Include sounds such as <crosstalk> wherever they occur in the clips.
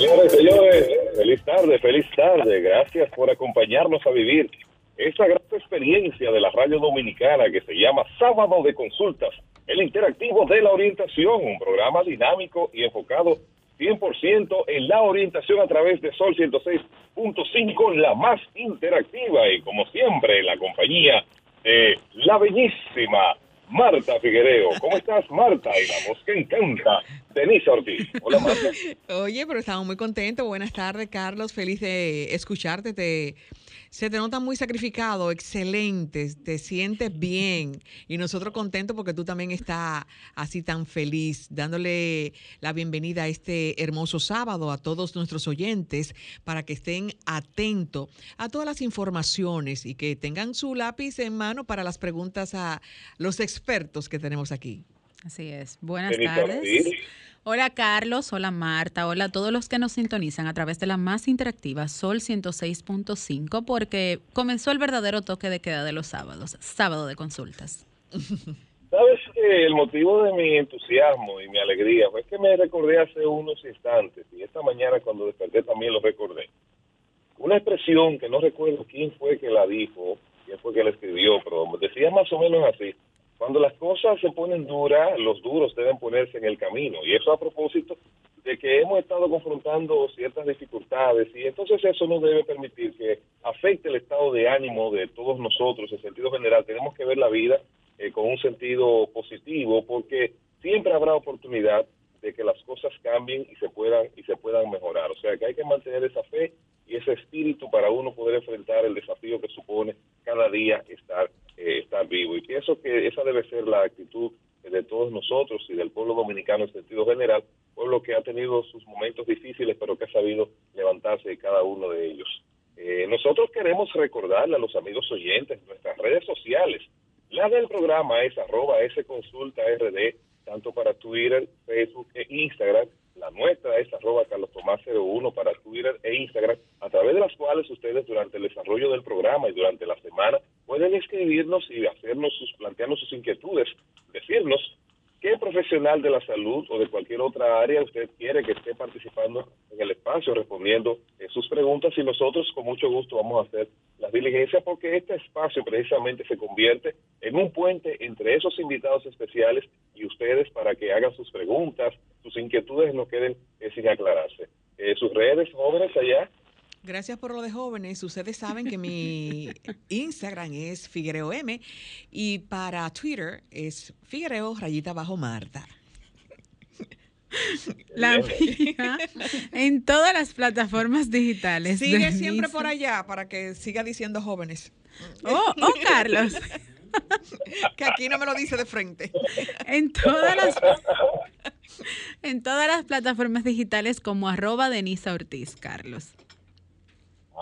Señores, señores, feliz tarde, feliz tarde. Gracias por acompañarnos a vivir esta gran experiencia de la radio dominicana que se llama Sábado de Consultas, el interactivo de la orientación, un programa dinámico y enfocado 100% en la orientación a través de Sol 106.5, la más interactiva y como siempre la compañía de la bellísima Marta Figuereo. ¿Cómo estás, Marta? Y la voz que encanta, Denise Ortiz. Hola, Marta. <laughs> Oye, pero estamos muy contentos. Buenas tardes, Carlos. Feliz de escucharte. Te se te nota muy sacrificado, excelente, te sientes bien y nosotros contentos porque tú también estás así tan feliz, dándole la bienvenida a este hermoso sábado a todos nuestros oyentes para que estén atentos a todas las informaciones y que tengan su lápiz en mano para las preguntas a los expertos que tenemos aquí. Así es. Buenas tardes. Hola Carlos, hola Marta, hola a todos los que nos sintonizan a través de la más interactiva Sol 106.5 porque comenzó el verdadero toque de queda de los sábados, sábado de consultas. Sabes que el motivo de mi entusiasmo y mi alegría fue que me recordé hace unos instantes y esta mañana cuando desperté también lo recordé. Una expresión que no recuerdo quién fue que la dijo, quién fue que la escribió, pero decía más o menos así cuando las cosas se ponen duras, los duros deben ponerse en el camino. Y eso a propósito de que hemos estado confrontando ciertas dificultades y entonces eso no debe permitir que afecte el estado de ánimo de todos nosotros en sentido general. Tenemos que ver la vida eh, con un sentido positivo porque siempre habrá oportunidad de que las cosas cambien y se puedan y se puedan mejorar. O sea que hay que mantener esa fe y ese espíritu para uno poder enfrentar el desafío que supone cada día estar eh, estar vivo. Y pienso que esa debe ser la actitud de todos nosotros y del pueblo dominicano en sentido general, pueblo que ha tenido sus momentos difíciles, pero que ha sabido levantarse de cada uno de ellos. Eh, nosotros queremos recordarle a los amigos oyentes nuestras redes sociales. La del programa es arroba consulta rd, tanto para Twitter, Facebook e Instagram. La nuestra es arroba Carlos Tomás 01 para Twitter e Instagram, a través de las cuales ustedes durante el desarrollo del programa y durante la semana pueden escribirnos y hacernos sus, plantearnos sus inquietudes, decirnos qué profesional de la salud o de cualquier otra área usted quiere que esté participando en el espacio, respondiendo sus preguntas y nosotros con mucho gusto vamos a hacer las diligencias porque este espacio precisamente se convierte en un puente entre esos invitados especiales y ustedes para que hagan sus preguntas, sus inquietudes no queden sin aclararse. Eh, sus redes jóvenes allá Gracias por lo de jóvenes. Ustedes saben que mi Instagram es Figuereo M y para Twitter es Figuereo rayita bajo Marta. La mía en todas las plataformas digitales. Sigue siempre por allá para que siga diciendo jóvenes. Oh, oh Carlos. <laughs> que aquí no me lo dice de frente. En todas las en todas las plataformas digitales como arroba Denisa Ortiz, Carlos.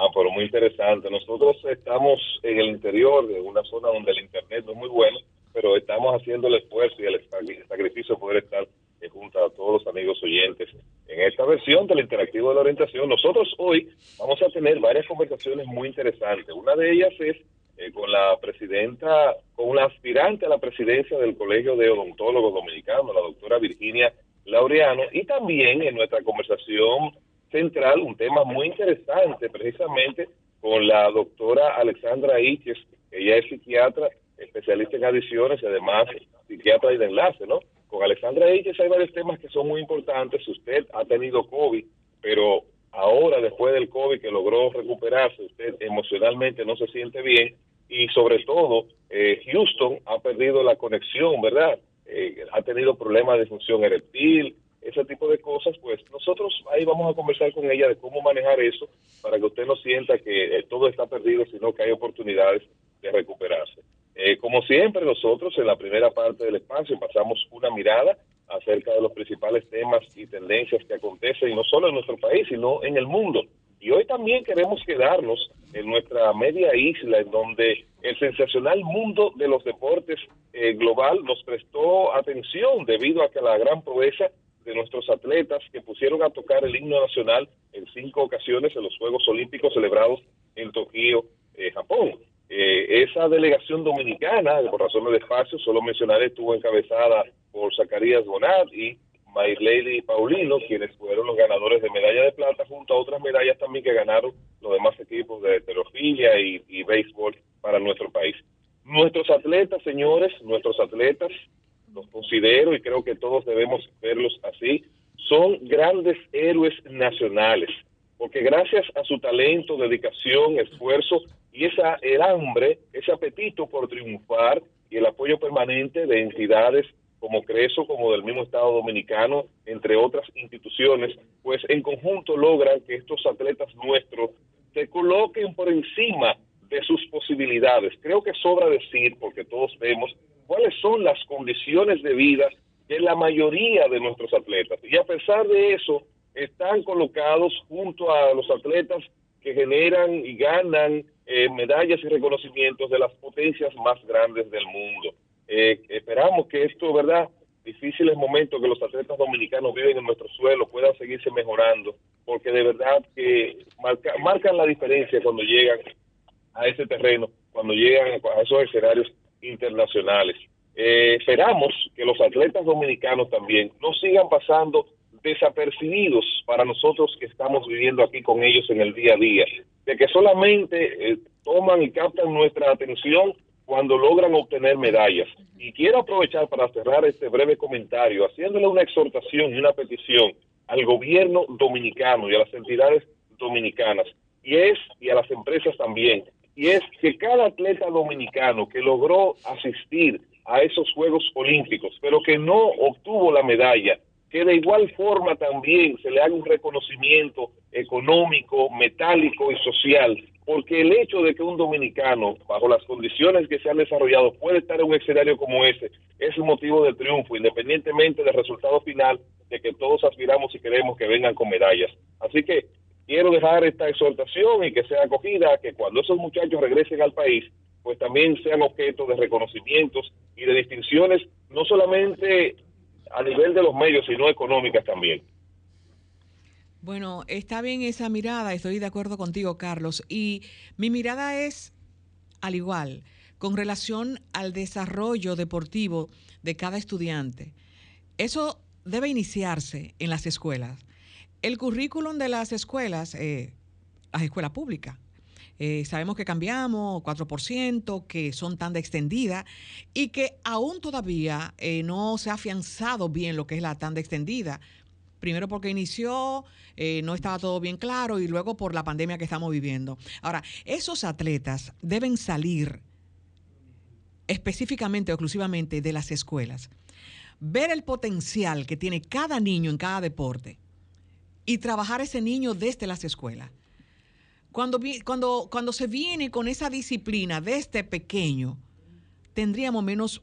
Ah, pero muy interesante. Nosotros estamos en el interior de una zona donde el internet no es muy bueno, pero estamos haciendo el esfuerzo y el sacrificio de poder estar junto a todos los amigos oyentes en esta versión del interactivo de la orientación. Nosotros hoy vamos a tener varias conversaciones muy interesantes. Una de ellas es eh, con la presidenta, con la aspirante a la presidencia del Colegio de Odontólogos Dominicanos, la doctora Virginia Laureano, y también en nuestra conversación central, un tema muy interesante precisamente con la doctora Alexandra Iches, ella es psiquiatra, especialista en adiciones y además psiquiatra y de enlace, ¿no? Con Alexandra Iches hay varios temas que son muy importantes. Usted ha tenido COVID, pero ahora después del COVID que logró recuperarse, usted emocionalmente no se siente bien y sobre todo eh, Houston ha perdido la conexión, ¿verdad? Eh, ha tenido problemas de función eréctil, ese tipo de cosas, pues nosotros ahí vamos a conversar con ella de cómo manejar eso para que usted no sienta que eh, todo está perdido, sino que hay oportunidades de recuperarse. Eh, como siempre, nosotros en la primera parte del espacio pasamos una mirada acerca de los principales temas y tendencias que acontecen no solo en nuestro país, sino en el mundo. Y hoy también queremos quedarnos en nuestra media isla, en donde el sensacional mundo de los deportes eh, global nos prestó atención debido a que la gran proeza de nuestros atletas que pusieron a tocar el himno nacional en cinco ocasiones en los Juegos Olímpicos celebrados en Tokio, eh, Japón. Eh, esa delegación dominicana, por razones de espacio, solo mencionaré, estuvo encabezada por Zacarías Bonat y Lady y Paulino, quienes fueron los ganadores de medalla de plata, junto a otras medallas también que ganaron los demás equipos de heterofilia y béisbol para nuestro país. Nuestros atletas, señores, nuestros atletas, los considero y creo que todos debemos verlos así, son grandes héroes nacionales, porque gracias a su talento, dedicación, esfuerzo y esa, el hambre, ese apetito por triunfar y el apoyo permanente de entidades como CRESO, como del mismo Estado Dominicano, entre otras instituciones, pues en conjunto logran que estos atletas nuestros se coloquen por encima de sus posibilidades. Creo que sobra decir, porque todos vemos cuáles son las condiciones de vida de la mayoría de nuestros atletas. Y a pesar de eso, están colocados junto a los atletas que generan y ganan eh, medallas y reconocimientos de las potencias más grandes del mundo. Eh, esperamos que esto, ¿verdad? Difíciles momentos que los atletas dominicanos viven en nuestro suelo puedan seguirse mejorando, porque de verdad que marcan la diferencia cuando llegan a ese terreno, cuando llegan a esos escenarios internacionales. Eh, esperamos que los atletas dominicanos también no sigan pasando desapercibidos para nosotros que estamos viviendo aquí con ellos en el día a día, de que solamente eh, toman y captan nuestra atención cuando logran obtener medallas. Y quiero aprovechar para cerrar este breve comentario haciéndole una exhortación y una petición al gobierno dominicano y a las entidades dominicanas, y es, y a las empresas también, y es que cada atleta dominicano que logró asistir a esos Juegos Olímpicos, pero que no obtuvo la medalla, que de igual forma también se le haga un reconocimiento económico, metálico y social porque el hecho de que un dominicano, bajo las condiciones que se han desarrollado, puede estar en un escenario como ese, es un motivo de triunfo, independientemente del resultado final de que todos aspiramos y queremos que vengan con medallas. Así que quiero dejar esta exhortación y que sea acogida, que cuando esos muchachos regresen al país, pues también sean objeto de reconocimientos y de distinciones, no solamente a nivel de los medios, sino económicas también. Bueno, está bien esa mirada, estoy de acuerdo contigo, Carlos. Y mi mirada es al igual, con relación al desarrollo deportivo de cada estudiante. Eso debe iniciarse en las escuelas. El currículum de las escuelas, eh, las escuelas públicas, eh, sabemos que cambiamos 4%, que son tan de extendida y que aún todavía eh, no se ha afianzado bien lo que es la tanda extendida. Primero porque inició, eh, no estaba todo bien claro y luego por la pandemia que estamos viviendo. Ahora, esos atletas deben salir específicamente o exclusivamente de las escuelas, ver el potencial que tiene cada niño en cada deporte y trabajar ese niño desde las escuelas. Cuando, cuando, cuando se viene con esa disciplina desde pequeño, tendríamos menos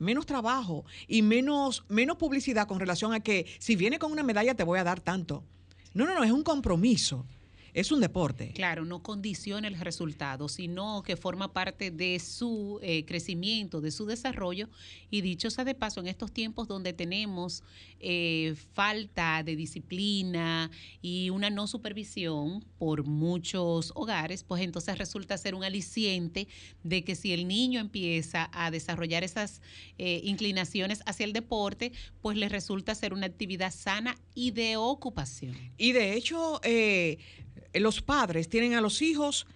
menos trabajo y menos, menos publicidad con relación a que si viene con una medalla te voy a dar tanto. No, no, no, es un compromiso es un deporte. Claro, no condiciona el resultado, sino que forma parte de su eh, crecimiento, de su desarrollo. Y dicho sea de paso, en estos tiempos donde tenemos eh, falta de disciplina y una no supervisión por muchos hogares, pues entonces resulta ser un aliciente de que si el niño empieza a desarrollar esas eh, inclinaciones hacia el deporte, pues le resulta ser una actividad sana y de ocupación. Y de hecho, eh, los padres tienen a los hijos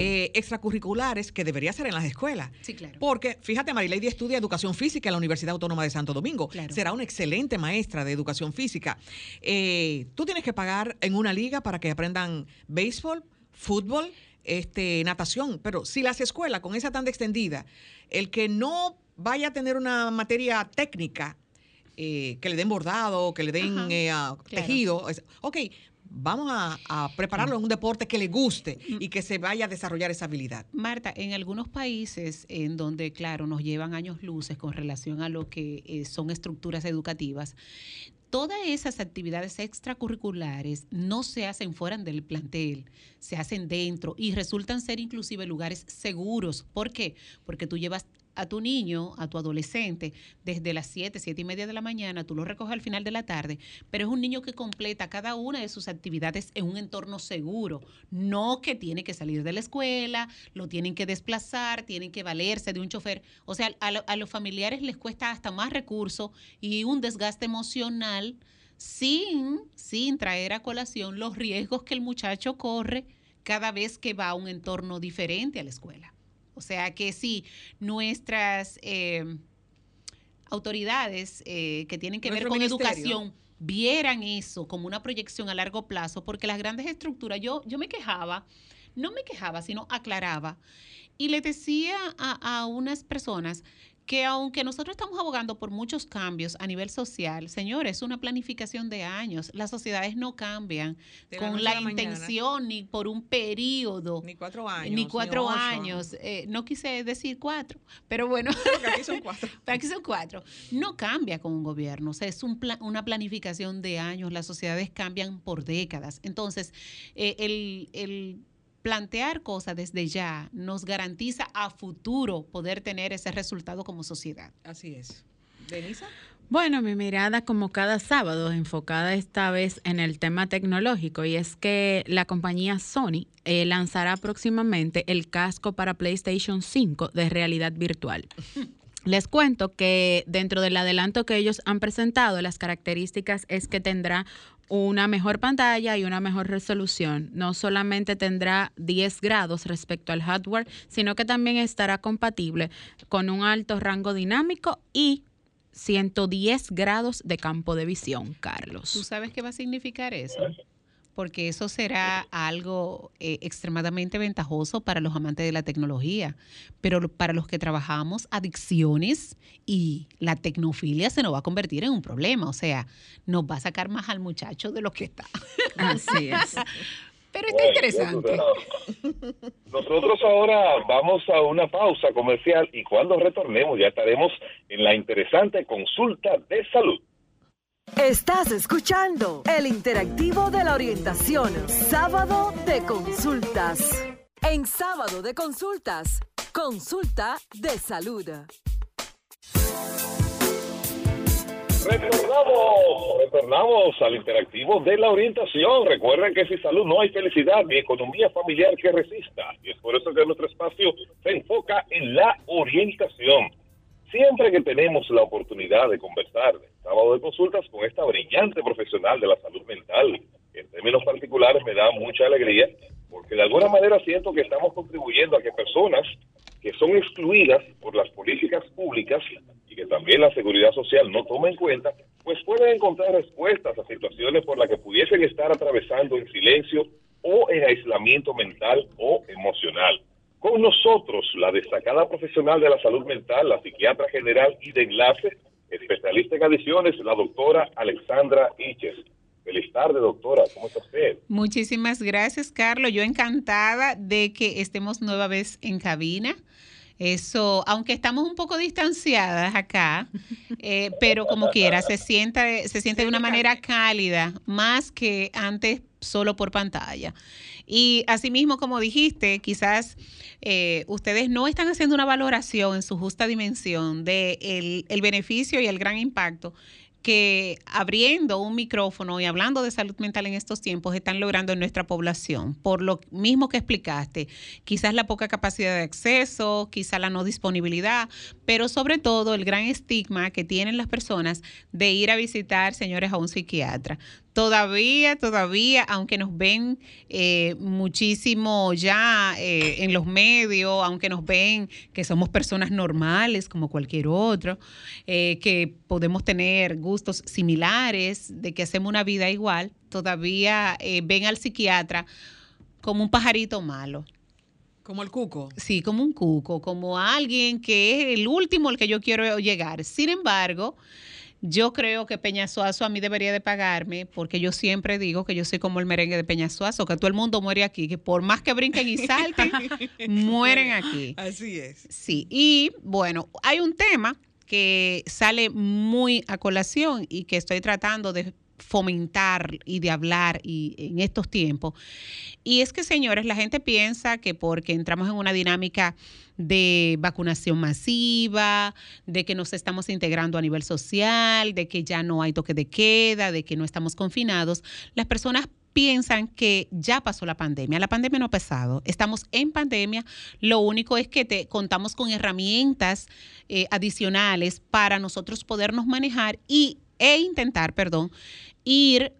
eh, extracurriculares que debería ser en las escuelas. Sí, claro. Porque, fíjate, Marilady estudia educación física en la Universidad Autónoma de Santo Domingo. Será una excelente maestra de educación física. Eh, tú tienes que pagar en una liga para que aprendan béisbol, fútbol, este, natación. Pero si las escuelas, con esa tanda extendida, el que no vaya a tener una materia técnica, que le den bordado, que le den tejido, ok, vamos a, prepararlo en un deporte que le guste y que se vaya a desarrollar esa habilidad. Marta, en algunos países en donde, claro, nos llevan años luces con relación a lo que eh, son estructuras educativas, todas esas actividades extracurriculares no se hacen fuera del plantel, se hacen dentro y resultan ser inclusive lugares seguros. ¿Por qué? Porque tú llevas a tu niño, a tu adolescente, desde las 7, 7 y media de la mañana, tú lo recoges al final de la tarde, pero es un niño que completa cada una de sus actividades en un entorno seguro, no que tiene que salir de la escuela, lo tienen que desplazar, tienen que valerse de un chofer. O sea, a, a los familiares les cuesta hasta más recursos y un desgaste emocional sin, sin traer a colación los riesgos que el muchacho corre cada vez que va a un entorno diferente a la escuela. O sea que si nuestras eh, autoridades eh, que tienen que ver con educación vieran eso como una proyección a largo plazo, porque las grandes estructuras, yo, yo me quejaba, no me quejaba, sino aclaraba, y le decía a, a unas personas que aunque nosotros estamos abogando por muchos cambios a nivel social, señores, es una planificación de años. Las sociedades no cambian con la, intención ni por un periodo. Ni cuatro años. Ni cuatro años. Eh, no quise decir cuatro, pero bueno. <laughs> aquí son cuatro. <laughs> aquí son cuatro. No cambia con un gobierno. O sea, es un una planificación de años. Las sociedades cambian por décadas. Entonces, eh, el, el plantear cosas desde ya nos garantiza a futuro poder tener ese resultado como sociedad. Así es. ¿Denisa? Bueno, mi mirada como cada sábado enfocada esta vez en el tema tecnológico y es que la compañía Sony eh, lanzará próximamente el casco para PlayStation 5 de realidad virtual. <laughs> Les cuento que dentro del adelanto que ellos han presentado, las características es que tendrá una mejor pantalla y una mejor resolución. No solamente tendrá 10 grados respecto al hardware, sino que también estará compatible con un alto rango dinámico y 110 grados de campo de visión, Carlos. ¿Tú sabes qué va a significar eso? Porque eso será algo eh, extremadamente ventajoso para los amantes de la tecnología, pero para los que trabajamos adicciones y la tecnofilia se nos va a convertir en un problema, o sea, nos va a sacar más al muchacho de lo que está. Así es. <laughs> Pero está interesante. Nosotros ahora vamos a una pausa comercial y cuando retornemos ya estaremos en la interesante consulta de salud. Estás escuchando el interactivo de la orientación, sábado de consultas. En sábado de consultas, consulta de salud. Retornamos, retornamos al interactivo de la orientación. Recuerden que sin salud no hay felicidad ni economía familiar que resista. Y es por eso que nuestro espacio se enfoca en la orientación Siempre que tenemos la oportunidad de conversar sábado de consultas con esta brillante profesional de la salud mental, en términos particulares me da mucha alegría, porque de alguna manera siento que estamos contribuyendo a que personas que son excluidas por las políticas públicas y que también la seguridad social no toma en cuenta, pues pueden encontrar respuestas a situaciones por las que pudiesen estar atravesando en silencio o en aislamiento mental o emocional. Con nosotros, la destacada profesional de la salud mental, la psiquiatra general y de enlace, especialista en adiciones, la doctora Alexandra Iches. Feliz tarde, doctora. ¿Cómo está usted? Muchísimas gracias, Carlos. Yo encantada de que estemos nueva vez en cabina. Eso, aunque estamos un poco distanciadas acá, eh, pero como quiera, se sienta, se siente de una manera cálida, más que antes solo por pantalla. Y asimismo, como dijiste, quizás eh, ustedes no están haciendo una valoración en su justa dimensión de el beneficio y el gran impacto que abriendo un micrófono y hablando de salud mental en estos tiempos están logrando en nuestra población. Por lo mismo que explicaste, quizás la poca capacidad de acceso, quizás la no disponibilidad, pero sobre todo el gran estigma que tienen las personas de ir a visitar, señores, a un psiquiatra todavía, todavía, aunque nos ven eh, muchísimo ya eh, en los medios, aunque nos ven que somos personas normales como cualquier otro, eh, que podemos tener gustos similares, de que hacemos una vida igual, todavía ven al psiquiatra como un pajarito malo. Como el cuco. Sí, como un cuco, como alguien que es el último al que yo quiero llegar. Sin embargo, yo creo que Peñasuazo a mí debería de pagarme porque yo siempre digo que yo soy como el merengue de Peñasuazo, que todo el mundo muere aquí, que por más que brinquen y salten, <laughs> mueren aquí. Así es. Sí, y bueno, hay un tema que sale muy a colación y que estoy tratando de fomentar y de hablar y en estos tiempos. Y es que, señores, la gente piensa que porque entramos en una dinámica de vacunación masiva, de que nos estamos integrando a nivel social, de que ya no hay toque de queda, de que no estamos confinados, las personas piensan que ya pasó la pandemia. La pandemia no ha pasado. Estamos en pandemia. Lo único es que te contamos con herramientas eh, adicionales para nosotros podernos manejar y, e intentar, perdón, ir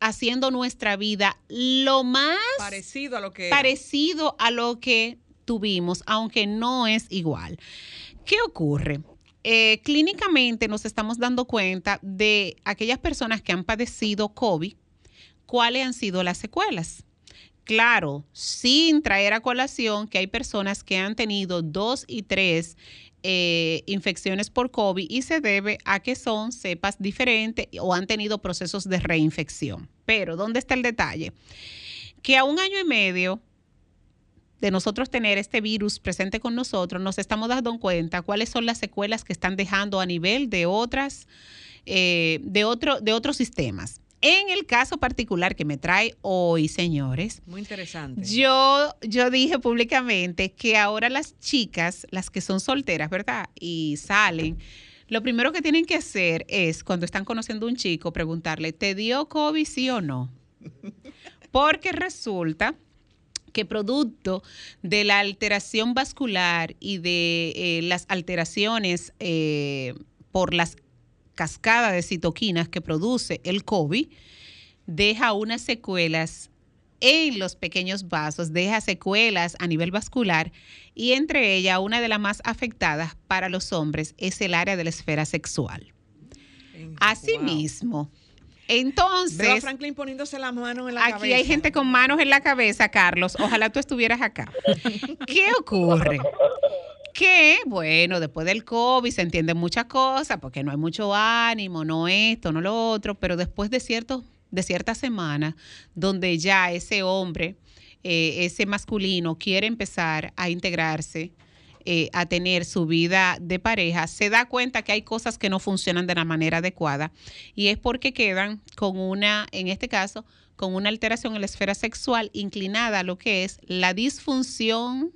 haciendo nuestra vida lo más parecido a lo que parecido a lo que tuvimos, aunque no es igual. ¿Qué ocurre? Eh, clínicamente nos estamos dando cuenta de aquellas personas que han padecido COVID, cuáles han sido las secuelas. Claro, sin traer a colación que hay personas que han tenido dos y tres eh, infecciones por COVID y se debe a que son cepas diferentes o han tenido procesos de reinfección. Pero, ¿dónde está el detalle? Que a un año y medio de nosotros tener este virus presente con nosotros, nos estamos dando cuenta cuáles son las secuelas que están dejando a nivel de otras, eh, de, otro, de otros sistemas. En el caso particular que me trae hoy, señores. Muy interesante. Yo, yo dije públicamente que ahora las chicas, las que son solteras, ¿verdad? Y salen, lo primero que tienen que hacer es, cuando están conociendo a un chico, preguntarle, ¿te dio COVID sí o no? <laughs> Porque resulta que producto de la alteración vascular y de eh, las alteraciones eh, por las cascada de citoquinas que produce el COVID deja unas secuelas en los pequeños vasos, deja secuelas a nivel vascular y entre ellas una de las más afectadas para los hombres es el área de la esfera sexual. Asimismo, entonces... Veo a Franklin poniéndose la mano en la aquí cabeza. Aquí hay gente con manos en la cabeza, Carlos. Ojalá tú estuvieras acá. <laughs> ¿Qué ocurre? Que, bueno, después del COVID se entienden muchas cosas, porque no hay mucho ánimo, no esto, no lo otro, pero después de, cierto, de ciertas semanas, donde ya ese hombre, eh, ese masculino, quiere empezar a integrarse, eh, a tener su vida de pareja, se da cuenta que hay cosas que no funcionan de la manera adecuada y es porque quedan con una, en este caso, con una alteración en la esfera sexual inclinada a lo que es la disfunción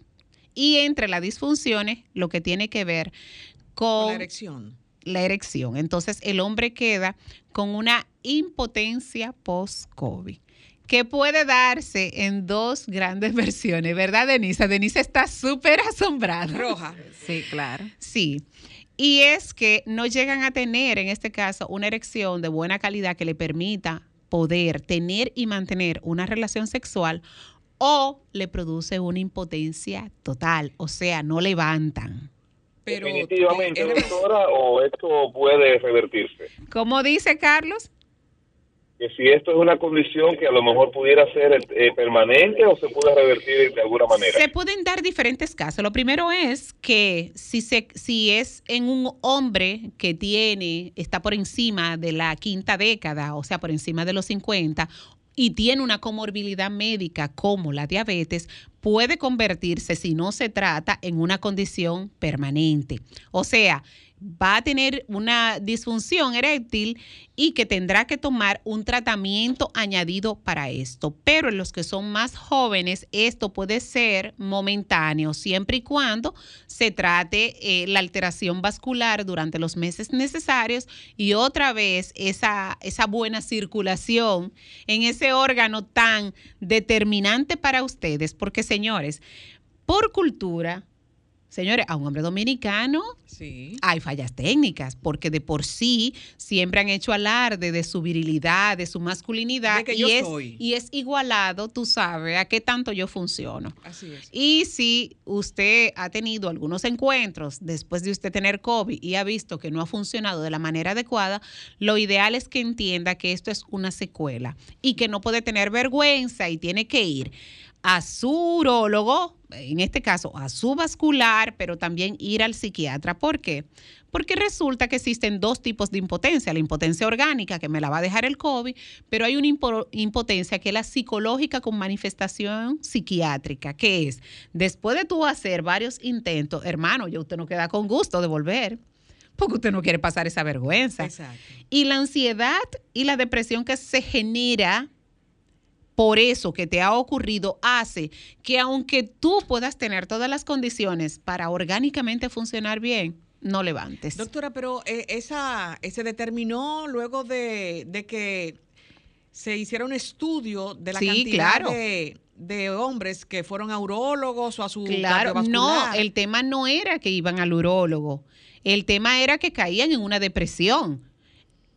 y entre las disfunciones lo que tiene que ver con, la erección. La erección. Entonces el hombre queda con una impotencia post-COVID que puede darse en dos grandes <laughs> versiones, ¿verdad, Denisa? Denisa está súper asombrada. Roja. Sí, claro. Sí. Y es que no llegan a tener, en este caso, una erección de buena calidad que le permita poder tener y mantener una relación sexual o le produce una impotencia total, o sea, no levantan. Pero, Definitivamente, doctora, o esto puede revertirse. ¿Cómo dice Carlos? Que si esto es una condición que a lo mejor pudiera ser eh, permanente o se puede revertir de alguna manera. Se pueden dar diferentes casos. Lo primero es que si, se, si es en un hombre que tiene, está por encima de la quinta década, o sea, por encima de los 50, y tiene una comorbilidad médica como la diabetes, puede convertirse, si no se trata, en una condición permanente. O sea, va a tener una disfunción eréctil y que tendrá que tomar un tratamiento añadido para esto. Pero en los que son más jóvenes, esto puede ser momentáneo, siempre y cuando se trate eh, la alteración vascular durante los meses necesarios y otra vez esa, esa buena circulación en ese órgano tan determinante para ustedes. Porque señores, por cultura, Señores, a un hombre dominicano sí. hay fallas técnicas, porque de por sí siempre han hecho alarde de su virilidad, de su masculinidad, y, es, y es igualado, tú sabes, a qué tanto yo funciono. Así es. Y si usted ha tenido algunos encuentros después de usted tener COVID y ha visto que no ha funcionado de la manera adecuada, lo ideal es que entienda que esto es una secuela y que no puede tener vergüenza y tiene que ir a su urólogo, en este caso a su vascular, pero también ir al psiquiatra. ¿Por qué? Porque resulta que existen dos tipos de impotencia, la impotencia orgánica, que me la va a dejar el COVID, pero hay una impotencia que es la psicológica con manifestación psiquiátrica, que es, después de tú hacer varios intentos, hermano, ya usted no queda con gusto de volver porque usted no quiere pasar esa vergüenza. Y la ansiedad y la depresión que se genera por eso que te ha ocurrido hace que aunque tú puedas tener todas las condiciones para orgánicamente funcionar bien, no levantes. Doctora, pero eh, esa, se determinó luego de, que se hiciera un estudio de la cantidad de, hombres que fueron a urólogos o a su Claro, no, el tema no era que iban al urólogo. El tema era que caían en una depresión.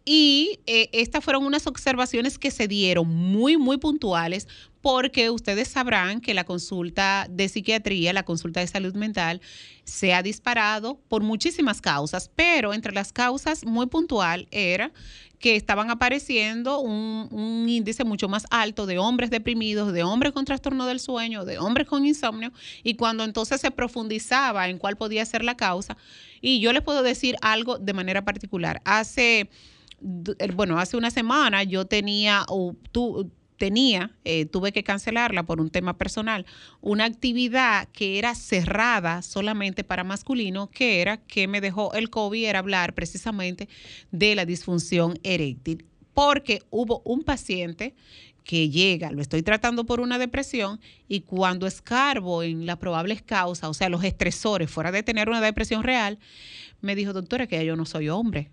Y eh, estas fueron unas observaciones que se dieron muy, muy puntuales porque ustedes sabrán que la consulta de psiquiatría, la consulta de salud mental, se ha disparado por muchísimas causas, pero entre las causas muy puntual era que estaban apareciendo un, un, índice mucho más alto de hombres deprimidos, de hombres con trastorno del sueño, de hombres con insomnio, y cuando entonces se profundizaba en cuál podía ser la causa, y yo les puedo decir algo de manera particular. Hace bueno, hace una semana yo tenía, o tu, tenía, eh, tuve que cancelarla por un tema personal, una actividad que era cerrada solamente para masculino, que era que me dejó el COVID, era hablar precisamente de la disfunción eréctil, porque hubo un paciente que llega, lo estoy tratando por una depresión y cuando escarbo en las probables causas, o sea, los estresores, fuera de tener una depresión real, me dijo, doctora, que yo no soy hombre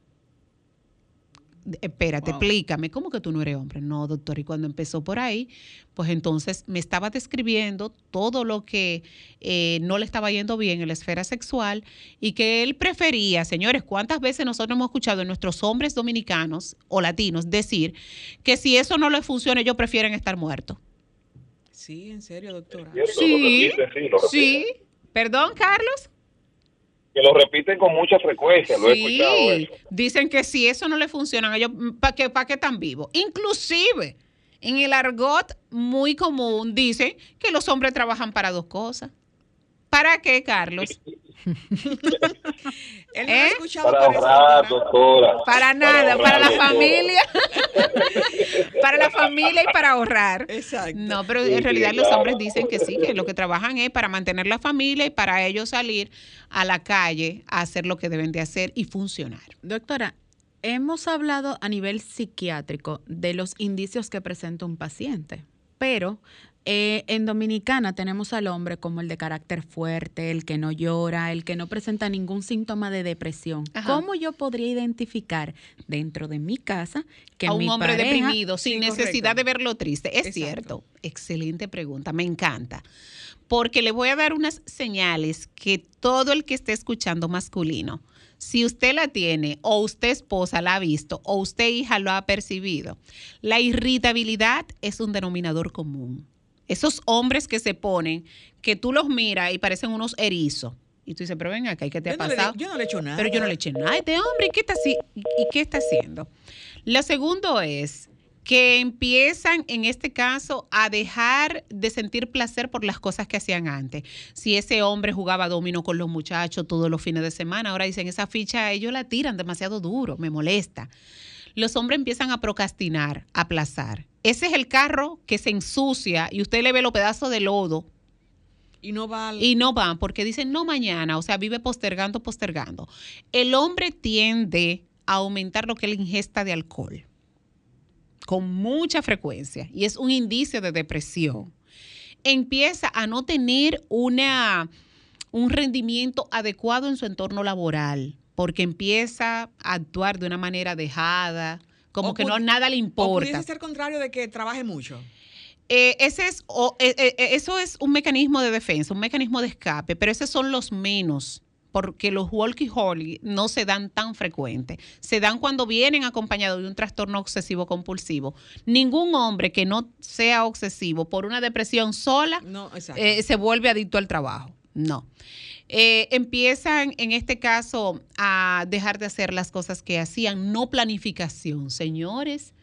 espérate, explícame, ¿cómo que tú no eres hombre? No, doctor, y cuando empezó por ahí, pues entonces me estaba describiendo todo lo que eh, no le estaba yendo bien en la esfera sexual y que él prefería, señores, ¿cuántas veces nosotros hemos escuchado a nuestros hombres dominicanos o latinos decir que si eso no le funciona, ellos prefieren estar muertos? Sí, en serio, doctora. Sí, sí. Perdón, Carlos que lo repiten con mucha frecuencia, lo he escuchado Dicen que si eso no le funciona, ellos, ¿para qué, para qué están vivos? Inclusive, en el argot muy común dicen que los hombres trabajan para dos cosas. ¿Para qué, Carlos? <laughs> Él no ¿Eh? para. Para nada, para la familia <laughs> y para ahorrar. Exacto. No, pero en realidad los hombres dicen que sí, que lo que trabajan es para mantener la familia y para ellos salir a la calle a hacer lo que deben de hacer y funcionar. Doctora, hemos hablado a nivel psiquiátrico de los indicios que presenta un paciente, pero eh, en Dominicana tenemos al hombre como el de carácter fuerte, el que no llora, el que no presenta ningún síntoma de depresión. ¿Cómo yo podría identificar dentro de mi casa que a un hombre deprimido sin necesidad de verlo triste? Es cierto. Excelente pregunta, me encanta. Porque le voy a dar unas señales que todo el que esté escuchando masculino, si usted la tiene o usted esposa la ha visto o usted hija lo ha percibido, la irritabilidad es un denominador común esos hombres que se ponen, que tú los miras y parecen unos erizos. Y tú dices, pero ven acá, ¿y qué te ha pasado? yo no le he hecho nada. Pero yo no le hecho nada a este hombre. ¿Y qué está, y qué está haciendo? Lo segundo es que empiezan en este caso a dejar de sentir placer por las cosas que hacían antes. Si ese hombre jugaba domino con los muchachos todos los fines de semana, ahora dicen, esa ficha ellos la tiran demasiado duro, me molesta. Los hombres empiezan a procrastinar, a aplazar. Ese es el carro que se ensucia y usted le ve los pedazos de lodo. Y no va Y no van porque dicen no mañana, o sea, vive postergando, postergando. El hombre tiende a aumentar lo que él ingesta de alcohol con mucha frecuencia y es un indicio de depresión. Empieza a no tener una, un rendimiento adecuado en su entorno laboral porque empieza a actuar de una manera dejada, como que no nada le importa. O pudiese ser contrario de que trabaje mucho. Eh, ese es, eh, eh, eso es un mecanismo de defensa, un mecanismo de escape, pero esos son los menos, porque los walkie-holly no se dan tan frecuentes. Se dan cuando vienen acompañados de un trastorno obsesivo compulsivo. Ningún hombre que no sea obsesivo por una depresión sola se vuelve adicto al trabajo. No. Eh, empiezan en este caso a dejar de hacer las cosas que hacían, no planificación, señores.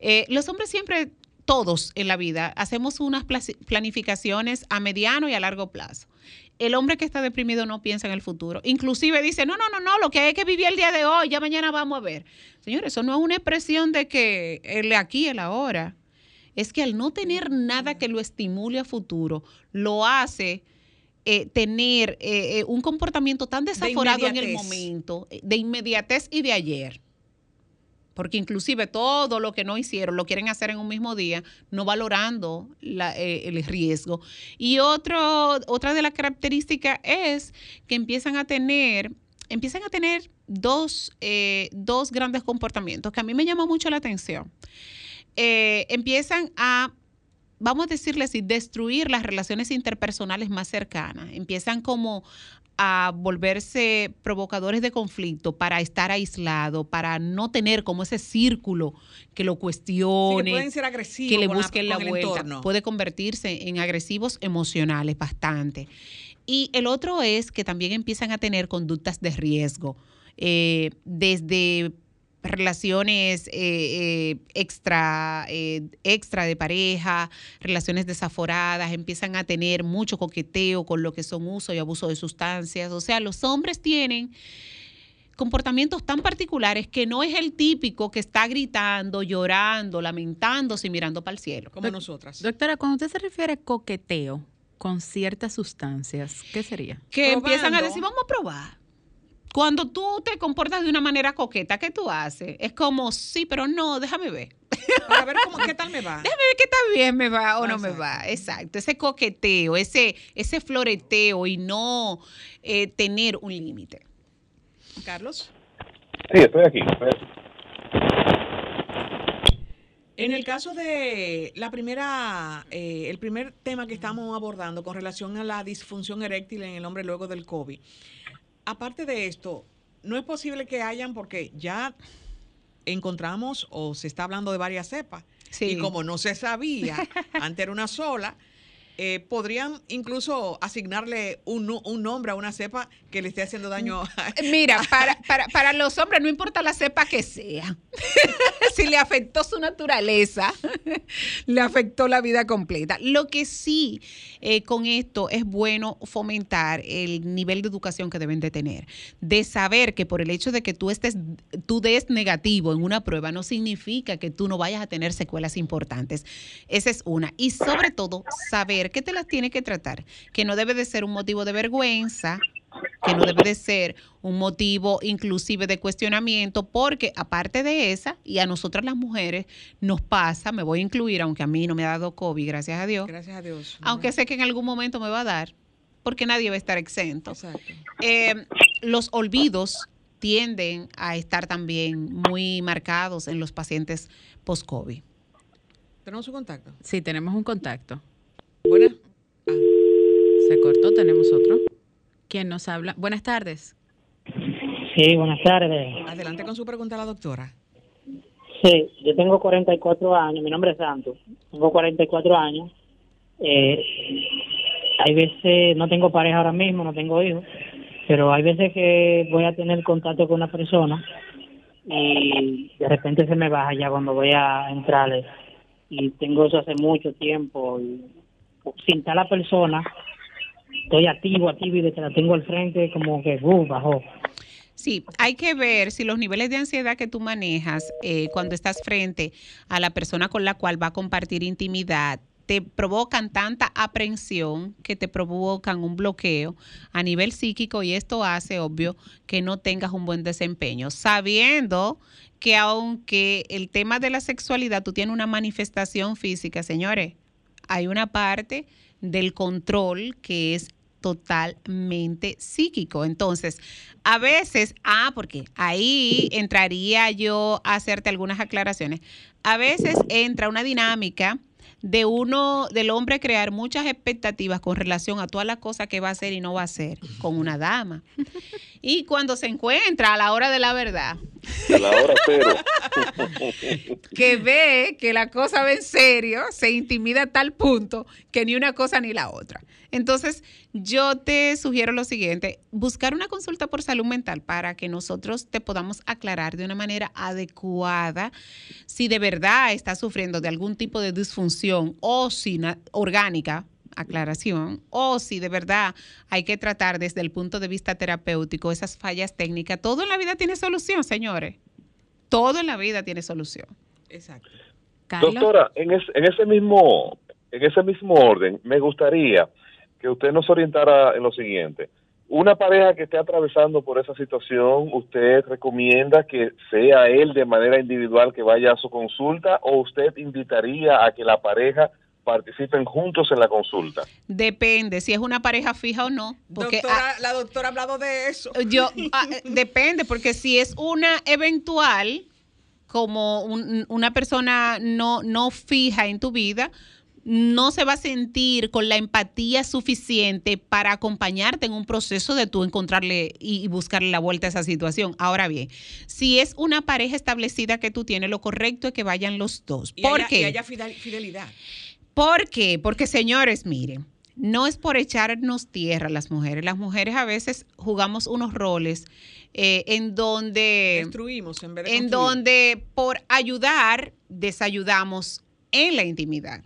Eh, los hombres siempre, todos en la vida, hacemos unas planificaciones a mediano y a largo plazo. El hombre que está deprimido no piensa en el futuro. Inclusive dice, no, no, no, no, lo que hay que vivir el día de hoy, ya mañana vamos a ver. Señores, eso no es una expresión de que el aquí, el ahora. Es que al no tener nada que lo estimule a futuro, lo hace eh, tener eh, un comportamiento tan desaforado en el momento, de inmediatez y de ayer porque inclusive todo lo que no hicieron lo quieren hacer en un mismo día, no valorando el riesgo. Y otro, otra de las características es que empiezan a tener, empiezan a tener dos, dos grandes comportamientos que a mí me llama mucho la atención. empiezan a vamos a decirle así, destruir las relaciones interpersonales más cercanas. Empiezan como a volverse provocadores de conflicto para estar aislado, para no tener como ese círculo que lo cuestione, que, pueden ser agresivos que le busquen la, vuelta. Puede convertirse en agresivos emocionales bastante. Y el otro es que también empiezan a tener conductas de riesgo, eh, desde relaciones eh, eh, extra, eh, extra de pareja, relaciones desaforadas, empiezan a tener mucho coqueteo con lo que son uso y abuso de sustancias. O sea, los hombres tienen comportamientos tan particulares que no es el típico que está gritando, llorando, lamentándose y mirando para el cielo. Como nosotras. Doctora, cuando usted se refiere a coqueteo con ciertas sustancias, ¿qué sería? Que empiezan a decir, vamos a probar cuando tú te comportas de una manera coqueta, ¿qué tú haces? Es como, sí, pero no, déjame ver. Para ver cómo, qué tal me va. <laughs> Déjame ver qué tal bien me va o no me va. Exacto. Ese coqueteo, ese, ese floreteo y no eh, tener un límite. Carlos. Sí, estoy aquí, En el caso de la primera, eh, el primer tema que estamos abordando con relación a la disfunción eréctil en el hombre luego del COVID, aparte de esto, no es posible que hayan, porque ya encontramos o se está hablando de varias cepas. Y como no se sabía, <laughs> antes era una sola, eh, podrían incluso asignarle un, nombre a una cepa que le esté haciendo daño. <laughs> Mira, <laughs> para, para, para los hombres no importa la cepa que sea. <laughs> si le afectó su naturaleza, le afectó la vida completa. Lo que sí eh, con esto es bueno fomentar el nivel de educación que deben de tener. De saber que por el hecho de que tú estés, tú des negativo en una prueba no significa que tú no vayas a tener secuelas importantes. Esa es una. Y sobre todo, saber que te las tiene que tratar, que no debe de ser un motivo de vergüenza, que no debe de ser un motivo inclusive de cuestionamiento, porque aparte de esa, y a nosotras las mujeres nos pasa, me voy a incluir, aunque a mí no me ha dado COVID, gracias a Dios. Gracias a Dios. Aunque sé que en algún momento me va a dar, porque nadie va a estar exento. Eh, los olvidos tienden a estar también muy marcados en los pacientes post-COVID. ¿Tenemos un contacto? Sí, tenemos un contacto. Buenas. Ah, se cortó, tenemos otro. ¿Quién nos habla? Buenas tardes. Sí, buenas tardes. Adelante con su pregunta a la doctora. Sí, yo tengo 44 años, mi nombre es Santos, tengo 44 años. Eh, hay veces, no tengo pareja ahora mismo, no tengo hijos, pero hay veces que voy a tener contacto con una persona y de repente se me baja ya cuando voy a entrarle y tengo eso hace mucho tiempo y sin estar la persona, estoy activo, activo y de que la tengo al frente, como que uh, bajó. Sí, hay que ver si los niveles de ansiedad que tú manejas eh, cuando estás frente a la persona con la cual va a compartir intimidad te provocan tanta aprensión que te provocan un bloqueo a nivel psíquico y esto hace obvio que no tengas un buen desempeño, sabiendo que aunque el tema de la sexualidad tú tienes una manifestación física, señores, hay una parte del control que es totalmente psíquico. Entonces, a veces, ah, porque ahí entraría yo a hacerte algunas aclaraciones. A veces entra una dinámica de uno, del hombre crear muchas expectativas con relación a todas las cosas que va a hacer y no va a hacer con una dama. Y cuando se encuentra a la hora de la verdad, la hora <laughs> que ve que la cosa va en serio, se intimida a tal punto que ni una cosa ni la otra. Entonces, yo te sugiero lo siguiente, buscar una consulta por salud mental para que nosotros te podamos aclarar de una manera adecuada si de verdad estás sufriendo de algún tipo de disfunción o orgánica, aclaración, o si de verdad hay que tratar desde el punto de vista terapéutico esas fallas técnicas. Todo en la vida tiene solución, señores. Todo en la vida tiene solución. Exacto. Doctora, en, en, ese mismo, en ese mismo orden, me gustaría que usted nos orientara en lo siguiente. Una pareja que esté atravesando por esa situación, ¿usted recomienda que sea él de manera individual que vaya a su consulta o usted invitaría a que la pareja participen juntos en la consulta? Depende, si es una pareja fija o no. Porque doctora, la doctora ha hablado de eso. Yo, <laughs> ah, depende, porque si es una eventual, como una persona no, no fija en tu vida, no se va a sentir con la empatía suficiente para acompañarte en un proceso de tú encontrarle y, buscarle la vuelta a esa situación. Ahora bien, si es una pareja establecida que tú tienes, lo correcto es que vayan los dos. ¿Por qué? Y haya fidelidad. ¿Por qué? Porque señores, miren, no es por echarnos tierra las mujeres. Las mujeres a veces jugamos unos roles eh, en donde... Destruimos en vez de En donde por ayudar desayudamos en la intimidad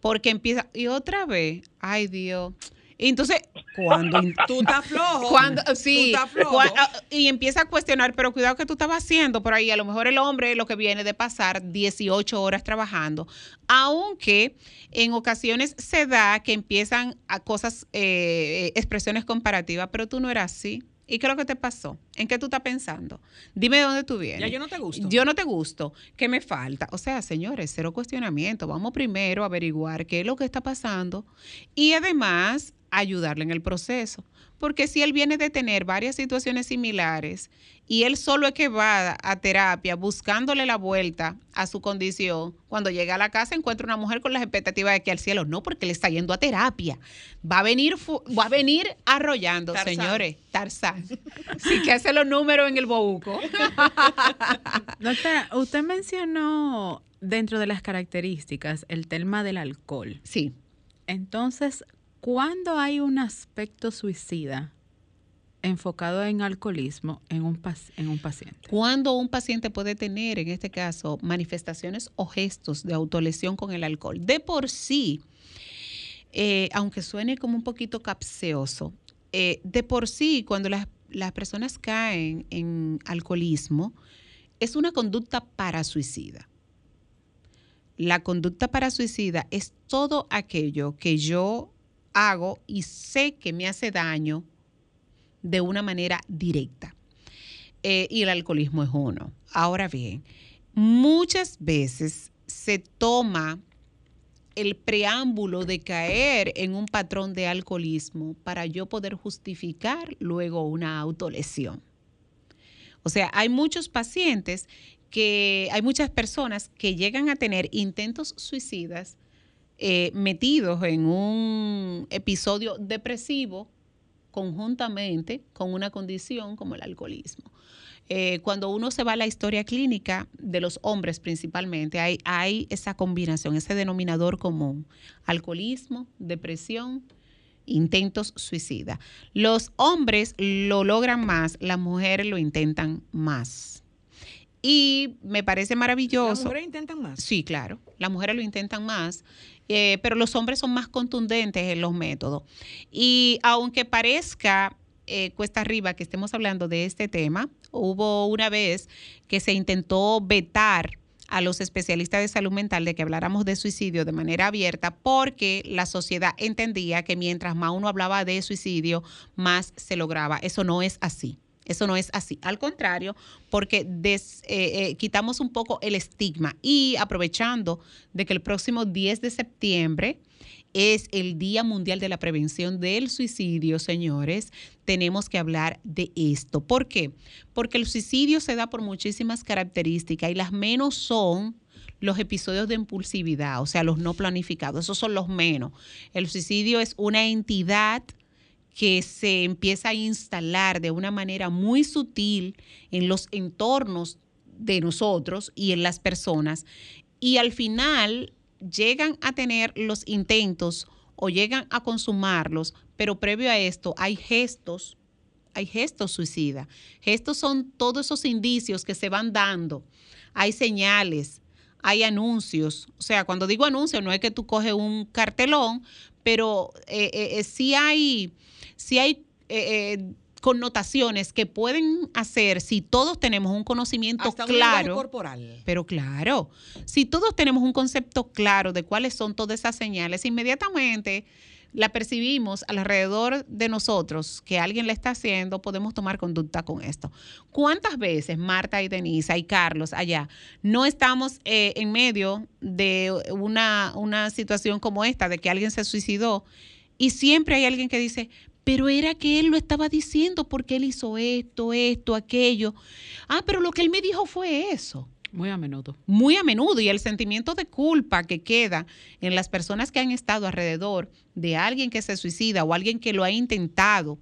porque empieza, y otra vez, ay Dios. Y entonces, cuando tú estás flojo. Cuando, sí, ah, y empieza a cuestionar, pero cuidado que tú estabas haciendo por ahí. A lo mejor el hombre lo que viene de pasar 18 horas trabajando, aunque en ocasiones se da que empiezan a cosas, eh, expresiones comparativas, pero tú no eras así. ¿Y qué es lo que te pasó? ¿En qué tú estás pensando? Dime de dónde tú vienes. Ya yo no te gusto. Yo no te gusto. ¿Qué me falta? O sea, señores, cero cuestionamiento. Vamos primero a averiguar qué es lo que está pasando y además ayudarle en el proceso. Porque si él viene de tener varias situaciones similares y él solo es que va a terapia buscándole la vuelta a su condición, cuando llega a la casa encuentra una mujer con las expectativas de que al cielo no, porque le está yendo a terapia. Va a venir, va a venir arrollando, señores. Tarzán. <laughs> Sí, que hace los números en el bobuco. <laughs> Doctora, usted mencionó dentro de las características el tema del alcohol. Sí. Entonces, ¿Cuándo hay un aspecto suicida enfocado en alcoholismo en un, en un paciente? Cuando un paciente puede tener, en este caso, manifestaciones o gestos de autolesión con el alcohol. De por sí, eh, aunque suene como un poquito capcioso, eh, de por sí, cuando las, las personas caen en alcoholismo, es una conducta para suicida. La conducta para suicida es todo aquello que yo hago y sé que me hace daño de una manera directa. Eh, y el alcoholismo es uno. Ahora bien, muchas veces se toma el preámbulo de caer en un patrón de alcoholismo para yo poder justificar luego una autolesión. O sea, hay muchos pacientes que, hay muchas personas que llegan a tener intentos suicidas eh, metidos en un episodio depresivo conjuntamente con una condición como el alcoholismo. Eh, cuando uno se va a la historia clínica de los hombres principalmente, hay, hay esa combinación, ese denominador común, alcoholismo, depresión, intentos suicida. Los hombres lo logran más, las mujeres lo intentan más. Y me parece maravilloso. ¿Las mujeres intentan más? Sí, claro. Las mujeres lo intentan más. Eh, pero los hombres son más contundentes en los métodos. Y aunque parezca eh, cuesta arriba que estemos hablando de este tema, hubo una vez que se intentó vetar a los especialistas de salud mental de que habláramos de suicidio de manera abierta porque la sociedad entendía que mientras más uno hablaba de suicidio, más se lograba. Eso no es así. Eso no es así. Al contrario, porque eh, eh, quitamos un poco el estigma y aprovechando de que el próximo 10 de septiembre es el Día Mundial de la Prevención del Suicidio, señores, tenemos que hablar de esto. ¿Por qué? Porque el suicidio se da por muchísimas características y las menos son los episodios de impulsividad, o sea, los no planificados, esos son los menos. El suicidio es una entidad que se empieza a instalar de una manera muy sutil en los entornos de nosotros y en las personas y al final llegan a tener los intentos o llegan a consumarlos, pero previo a esto hay gestos, hay gestos suicidas. Gestos son todos esos indicios que se van dando. Hay señales, hay anuncios. O sea, cuando digo anuncios, no es que tú coges un cartelón, pero eh, eh, eh sí hay si hay eh, eh, connotaciones que pueden hacer si todos tenemos un conocimiento claro. corporal. Pero claro, si todos tenemos un concepto claro de cuáles son todas esas señales, inmediatamente la percibimos alrededor de nosotros que alguien la está haciendo, podemos tomar conducta con esto. ¿Cuántas veces Marta y Denisa y Carlos allá no estamos eh, en medio de una, una situación como esta, de que alguien se suicidó? Y siempre hay alguien que dice, pero era que él lo estaba diciendo porque él hizo esto, esto, aquello. Ah, pero lo que él me dijo fue eso. Muy a menudo. Muy a menudo. Y el sentimiento de culpa que queda en las personas que han estado alrededor de alguien que se suicida o alguien que lo ha intentado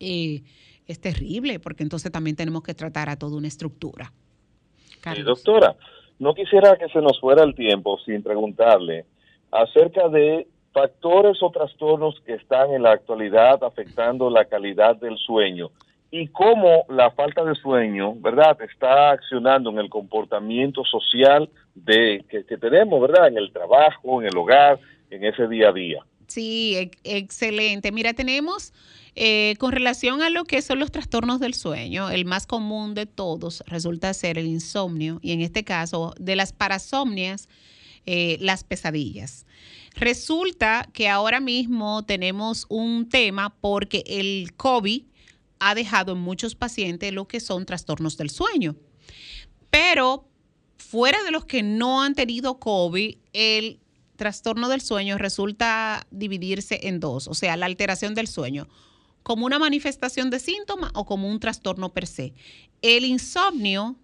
eh, es terrible, porque entonces también tenemos que tratar a toda una estructura. Sí, doctora, no quisiera que se nos fuera el tiempo sin preguntarle acerca de factores o trastornos que están en la actualidad afectando la calidad del sueño y cómo la falta de sueño, ¿verdad?, está accionando en el comportamiento social de que, tenemos, ¿verdad?, en el trabajo, en el hogar, en ese día a día. Sí, excelente. Mira, tenemos eh, con relación a lo que son los trastornos del sueño, el más común de todos resulta ser el insomnio y en este caso de las parasomnias, eh, las pesadillas. Resulta que ahora mismo tenemos un tema porque el COVID ha dejado en muchos pacientes lo que son trastornos del sueño. Pero fuera de los que no han tenido COVID, el trastorno del sueño resulta dividirse en dos, o sea, la alteración del sueño, como una manifestación de síntomas o como un trastorno per se. El insomnio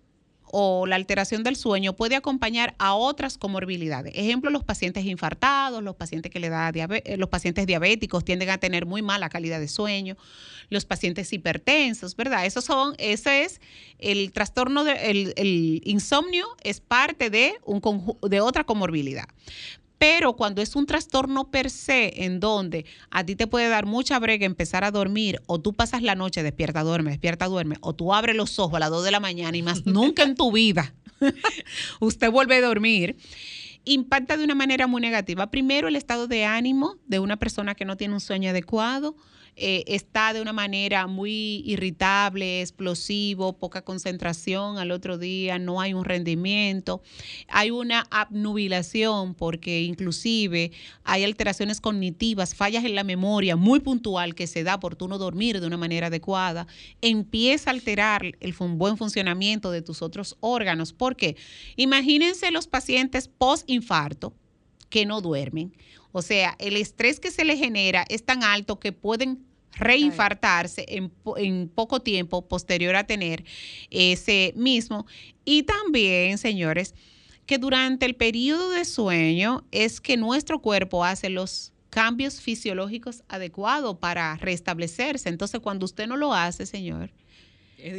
o la alteración del sueño puede acompañar a otras comorbilidades. Ejemplo, los pacientes infartados, los pacientes que le da eh, los pacientes diabéticos tienden a tener muy mala calidad de sueño, los pacientes hipertensos, ¿verdad? Esos son, ese es el trastorno de, el, insomnio es parte de un de otra comorbilidad. Pero cuando es un trastorno per se, en donde a ti te puede dar mucha brega empezar a dormir, o tú pasas la noche despierta, duerme, despierta, duerme, o tú abres los ojos a las 2 de la mañana y más <laughs> nunca en tu vida <laughs> usted vuelve a dormir, impacta de una manera muy negativa. Primero, el estado de ánimo de una persona que no tiene un sueño adecuado eh, está de una manera muy irritable, explosivo, poca concentración al otro día, no hay un rendimiento, hay una abnubilación porque inclusive hay alteraciones cognitivas, fallas en la memoria muy puntual que se da por tú no dormir de una manera adecuada, empieza a alterar el buen funcionamiento de tus otros órganos. porque Imagínense los pacientes post-infarto que no duermen. O sea, el estrés que se le genera es tan alto que pueden reinfartarse en, poco tiempo posterior a tener ese mismo. Y también, señores, que durante el periodo de sueño es que nuestro cuerpo hace los cambios fisiológicos adecuados para restablecerse. Entonces, cuando usted no lo hace, señor,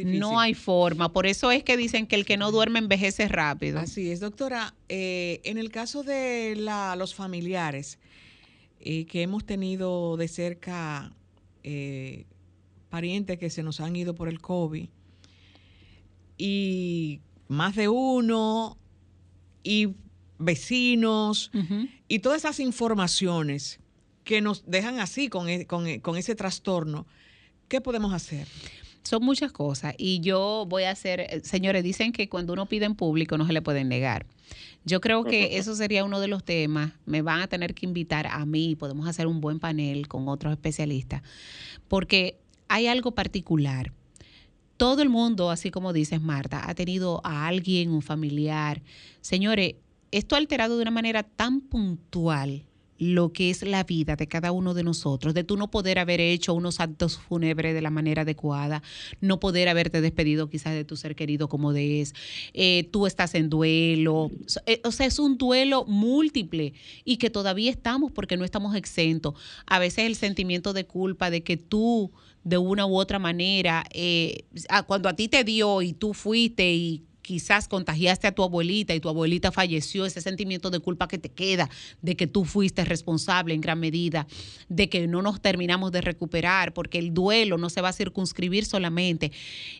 no hay forma. Por eso es que dicen que el que no duerme envejece rápido. Así es, doctora. Eh, en el caso de la, los familiares eh, que hemos tenido de cerca eh, parientes que se nos han ido por el COVID y más de uno y vecinos y todas esas informaciones que nos dejan así con, e, con, e, con ese trastorno, ¿qué podemos hacer? Son muchas cosas y yo voy a hacer, eh, señores, dicen que cuando uno pide en público no se le pueden negar. Yo creo que <laughs> eso sería uno de los temas. Me van a tener que invitar a mí, podemos hacer un buen panel con otros especialistas, porque hay algo particular. Todo el mundo, así como dices Marta, ha tenido a alguien, un familiar. Señores, esto ha alterado de una manera tan puntual lo que es la vida de cada uno de nosotros, de tú no poder haber hecho unos actos fúnebres de la manera adecuada, no poder haberte despedido quizás de tu ser querido como de es, eh, tú estás en duelo, eh, o sea, es un duelo múltiple y que todavía estamos porque no estamos exentos. A veces el sentimiento de culpa de que tú de una u otra manera, eh, cuando a ti te dio y tú fuiste y quizás contagiaste a tu abuelita y tu abuelita falleció, ese sentimiento de culpa que te queda, de que tú fuiste responsable en gran medida, de que no nos terminamos de recuperar, porque el duelo no se va a circunscribir solamente,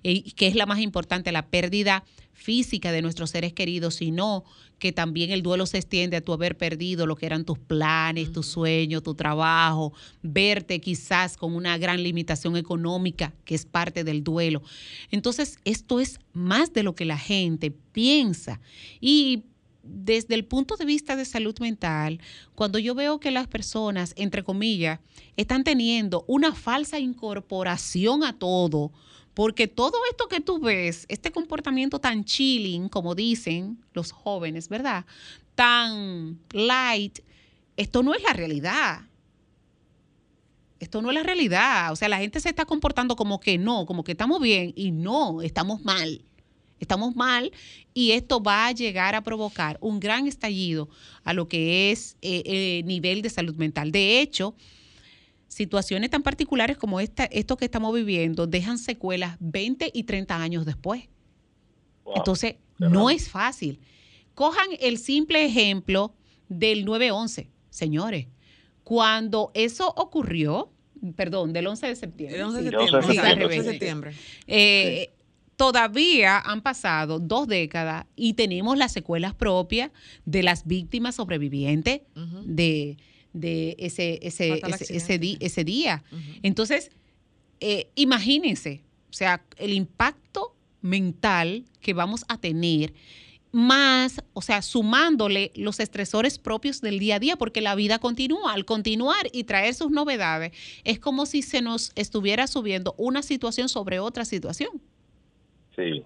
eh, que es la más importante, la pérdida física de nuestros seres queridos, sino que también el duelo se extiende a tu haber perdido lo que eran tus planes, tus sueños, tu trabajo, verte quizás con una gran limitación económica, que es parte del duelo. Entonces, esto es más de lo que la gente piensa. Y desde el punto de vista de salud mental, cuando yo veo que las personas, entre comillas, están teniendo una falsa incorporación a todo, porque todo esto que tú ves, este comportamiento tan chilling, como dicen los jóvenes, ¿verdad? Tan light, esto no es la realidad. Esto no es la realidad. O sea, la gente se está comportando como que no, como que estamos bien y no, estamos mal. Estamos mal y esto va a llegar a provocar un gran estallido a lo que es eh, eh, nivel de salud mental. De hecho, situaciones tan particulares como esta, esto que estamos viviendo dejan secuelas 20 y 30 años después. Entonces, no es fácil. Cojan el simple ejemplo del 9-11, señores. Cuando eso ocurrió, perdón, del 11 de septiembre. El 11 de septiembre. Eh, todavía han pasado dos décadas y tenemos las secuelas propias de las víctimas sobrevivientes de de ese, ese, ese, día. Entonces, eh, imagínense, o sea, el impacto mental que vamos a tener más, o sea, sumándole los estresores propios del día a día, porque la vida continúa. Al continuar y traer sus novedades, es como si se nos estuviera subiendo una situación sobre otra situación. Sí.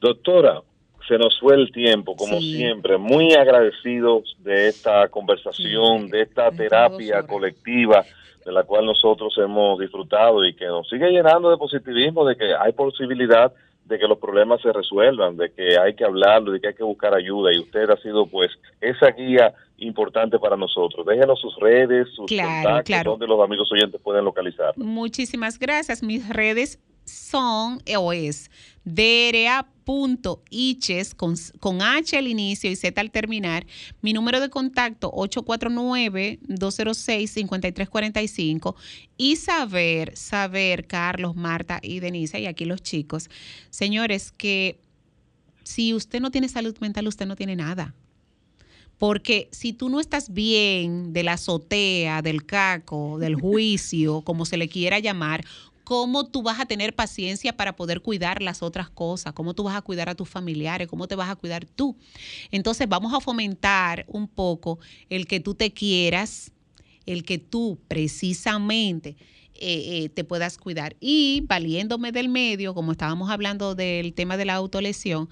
Doctora, se nos fue el tiempo, como siempre. Muy agradecidos de esta conversación, de esta terapia colectiva de la cual nosotros hemos disfrutado y que nos sigue llenando de positivismo, de que hay posibilidad de que los problemas se resuelvan, de que hay que hablarlo, de que hay que buscar ayuda y usted ha sido pues esa guía importante para nosotros. Déjenos sus redes, sus contactos, donde los amigos oyentes pueden localizar. Muchísimas gracias. Mis redes son o es DRA.iches con, con H al inicio y Z al terminar. Mi número de contacto 849-206-5345 y saber, saber, Carlos, Marta y Denise, y aquí los chicos, señores, que si usted no tiene salud mental, usted no tiene nada. Porque si tú no estás bien de la azotea, del caco, del juicio, como se le quiera llamar, cómo tú vas a tener paciencia para poder cuidar las otras cosas, cómo tú vas a cuidar a tus familiares, cómo te vas a cuidar tú. Entonces vamos a fomentar un poco el que tú te quieras, el que tú precisamente eh, eh, te puedas cuidar. Y valiéndome del medio, como estábamos hablando del tema de la autolesión,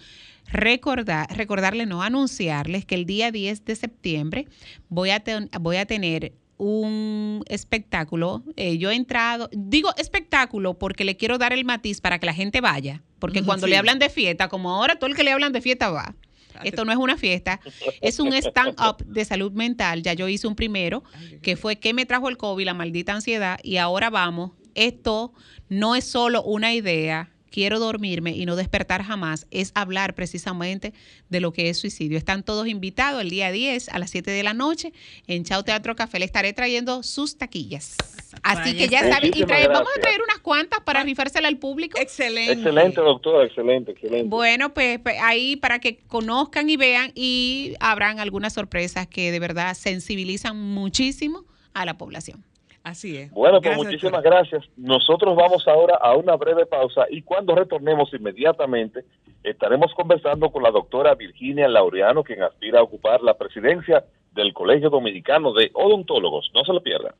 recordar, recordarles, no anunciarles que el día 10 de septiembre voy a, voy a tener un espectáculo. Eh, yo he entrado, digo espectáculo porque le quiero dar el matiz para que la gente vaya, porque cuando le hablan de fiesta, como ahora todo el que le hablan de fiesta va. Esto no es una fiesta, es un stand-up de salud mental. Ya yo hice un primero, que fue que me trajo el COVID, la maldita ansiedad, y ahora vamos. Esto no es solo una idea, quiero dormirme y no despertar jamás, es hablar precisamente de lo que es suicidio. Están todos invitados el día 10 a las 7 de la noche en Chao Teatro Café. Le estaré trayendo sus taquillas. Así que ya saben, y vamos a traer unas cuantas para rifársela al público. Excelente. Excelente, doctora, excelente, excelente. Bueno, pues, pues ahí para que conozcan y vean y habrán algunas sorpresas que de verdad sensibilizan muchísimo a la población. Así es. Bueno, pues muchísimas gracias. Nosotros vamos ahora a una breve pausa y cuando retornemos inmediatamente estaremos conversando con la doctora Virginia Laureano, quien aspira a ocupar la presidencia del Colegio Dominicano de Odontólogos. No se lo pierdan.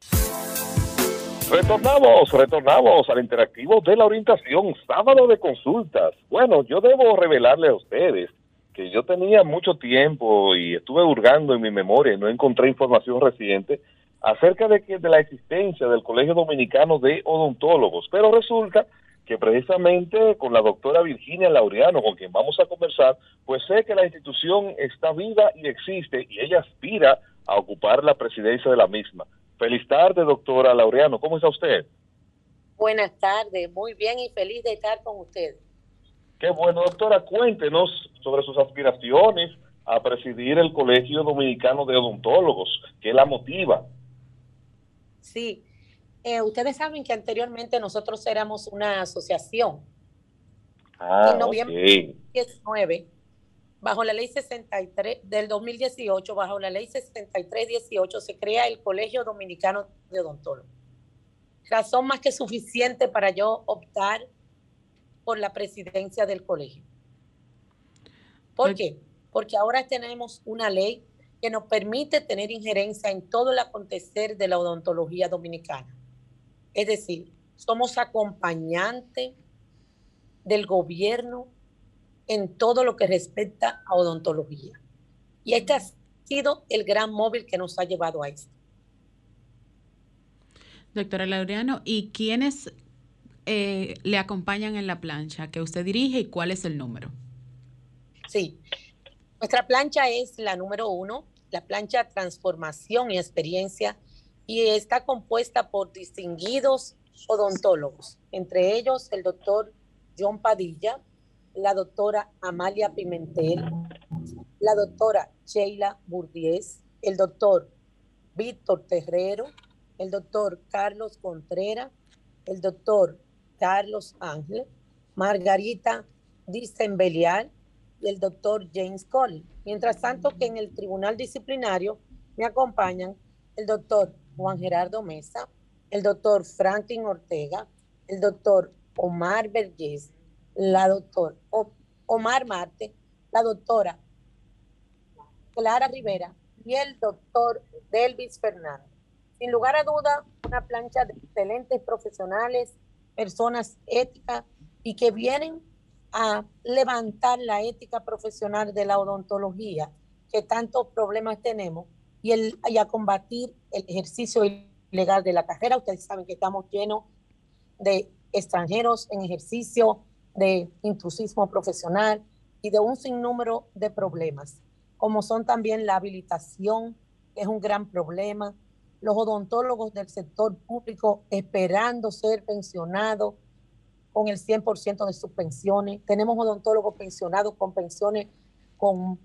Retornamos, retornamos al interactivo de la orientación, sábado de consultas. Bueno, yo debo revelarle a ustedes que yo tenía mucho tiempo y estuve hurgando en mi memoria y no encontré información reciente acerca de, que, de la existencia del Colegio Dominicano de Odontólogos, pero resulta que precisamente con la doctora Virginia Laureano, con quien vamos a conversar, pues sé que la institución está viva y existe y ella aspira a ocupar la presidencia de la misma. Feliz tarde, doctora Laureano, ¿cómo está usted? Buenas tardes, muy bien y feliz de estar con usted. Qué bueno, doctora, cuéntenos sobre sus aspiraciones a presidir el Colegio Dominicano de Odontólogos, ¿qué la motiva? Sí, eh, ustedes saben que anteriormente nosotros éramos una asociación. Ah, en noviembre 19, bajo la ley 63 del 2018, bajo la ley 6318, se crea el Colegio Dominicano de Odontólogos. Razón más que suficiente para yo optar por la presidencia del colegio. ¿Por qué? porque ahora tenemos una ley que nos permite tener injerencia en todo el acontecer de la odontología dominicana. Es decir, somos acompañantes del gobierno en todo lo que respecta a odontología. Y este ha sido el gran móvil que nos ha llevado a esto. Doctora Laureano, ¿y quiénes eh, le acompañan en la plancha que usted dirige y cuál es el número? Sí, nuestra plancha es la número uno, la plancha Transformación y Experiencia, y está compuesta por distinguidos odontólogos, entre ellos el doctor John Padilla, la doctora Amalia Pimentel, la doctora Sheila Burdiez, el doctor Víctor Terrero, el doctor Carlos Contreras, el doctor Carlos Ángel, Margarita Belial y el doctor James Colley. Mientras tanto que en el tribunal disciplinario me acompañan el doctor Juan Gerardo Mesa, el doctor Franklin Ortega, el doctor Omar Vergés, la doctora Omar Marte, la doctora Clara Rivera y el doctor Delvis Fernández. Sin lugar a duda, una plancha de excelentes profesionales, personas éticas y que vienen a levantar la ética profesional de la odontología, que tantos problemas tenemos, y, el, y a combatir el ejercicio ilegal de la carrera. Ustedes saben que estamos llenos de extranjeros en ejercicio, de intrusismo profesional y de un sinnúmero de problemas, como son también la habilitación, que es un gran problema, los odontólogos del sector público esperando ser pensionados con el 100% de sus pensiones. Tenemos odontólogos pensionados con pensiones con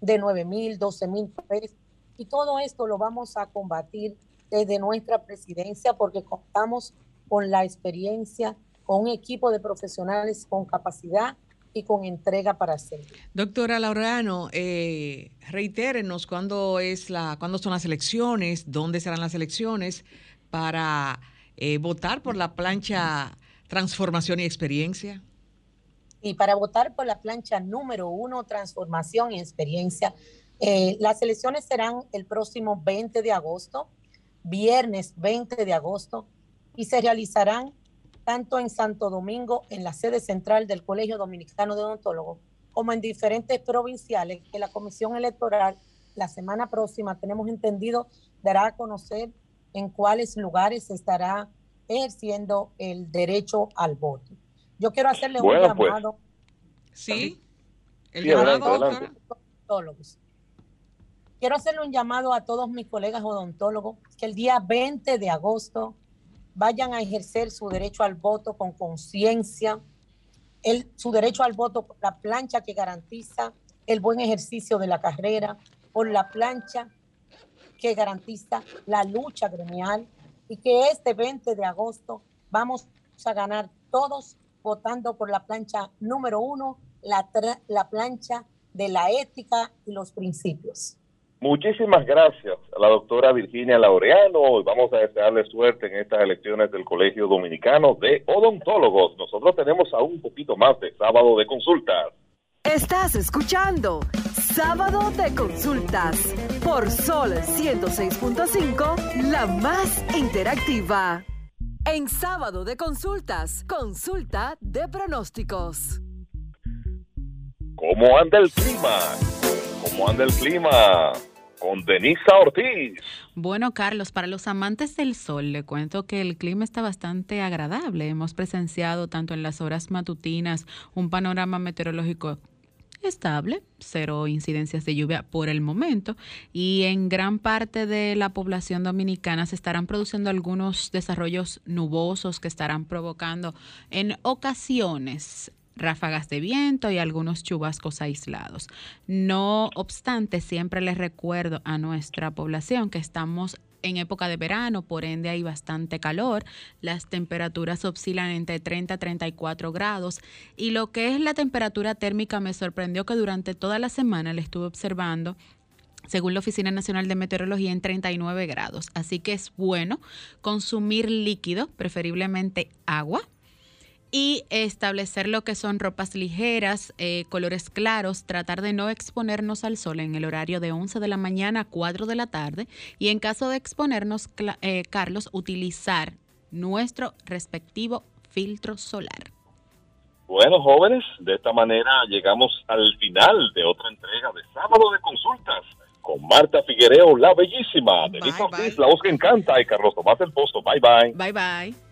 de 9 mil, 12 mil pesos. Y todo esto lo vamos a combatir desde nuestra presidencia porque contamos con la experiencia, con un equipo de profesionales con capacidad y con entrega para hacerlo. Doctora Laureano, eh, reitérenos cuándo es la, cuándo son las elecciones, dónde serán las elecciones para eh, votar por la plancha transformación y experiencia. Y para votar por la plancha número uno, transformación y experiencia, eh, las elecciones serán el próximo 20 de agosto, viernes 20 de agosto, y se realizarán tanto en Santo Domingo, en la sede central del Colegio Dominicano de Odontólogos, como en diferentes provinciales que la Comisión Electoral la semana próxima, tenemos entendido, dará a conocer en cuáles lugares estará ejerciendo el derecho al voto. Yo quiero hacerle un pues. llamado. Sí, el llamado odontólogos. Quiero hacerle un llamado a todos mis colegas odontólogos que el día 20 de agosto vayan a ejercer su derecho al voto con conciencia, su derecho al voto por la plancha que garantiza el buen ejercicio de la carrera, por la plancha que garantiza la lucha gremial y que este 20 de agosto vamos a ganar todos votando por la plancha número uno, la, la plancha de la ética y los principios. Muchísimas gracias a la doctora Virginia Laureano. Vamos a desearle suerte en estas elecciones del Colegio Dominicano de Odontólogos. Nosotros tenemos aún un poquito más de sábado de consultas. Estás escuchando Sábado de Consultas por Sol 106.5, la más interactiva. En Sábado de Consultas, consulta de pronósticos. ¿Cómo anda el clima? ¿Cómo anda el clima? Con Denisa Ortiz. Bueno, Carlos, para los amantes del sol, le cuento que el clima está bastante agradable. Hemos presenciado tanto en las horas matutinas un panorama meteorológico estable, cero incidencias de lluvia por el momento y en gran parte de la población dominicana se estarán produciendo algunos desarrollos nubosos que estarán provocando en ocasiones ráfagas de viento y algunos chubascos aislados. No obstante, siempre les recuerdo a nuestra población que estamos en época de verano, por ende hay bastante calor, las temperaturas oscilan entre 30 a 34 grados y lo que es la temperatura térmica me sorprendió que durante toda la semana le estuve observando según la Oficina Nacional de Meteorología, en 39 grados. Así que es bueno consumir líquido, preferiblemente agua, y establecer lo que son ropas ligeras, eh, colores claros, tratar de no exponernos al sol en el horario de 11 de la mañana a 4 de la tarde y en caso de exponernos, eh, Carlos, utilizar nuestro respectivo filtro solar. Bueno, jóvenes, de esta manera llegamos al final de otra entrega de Sábado de Consultas con Marta Figuereo, la bellísima, Denise Ortiz, la voz que encanta, y Carlos Tomás del Posto. Bye, bye. Bye, bye.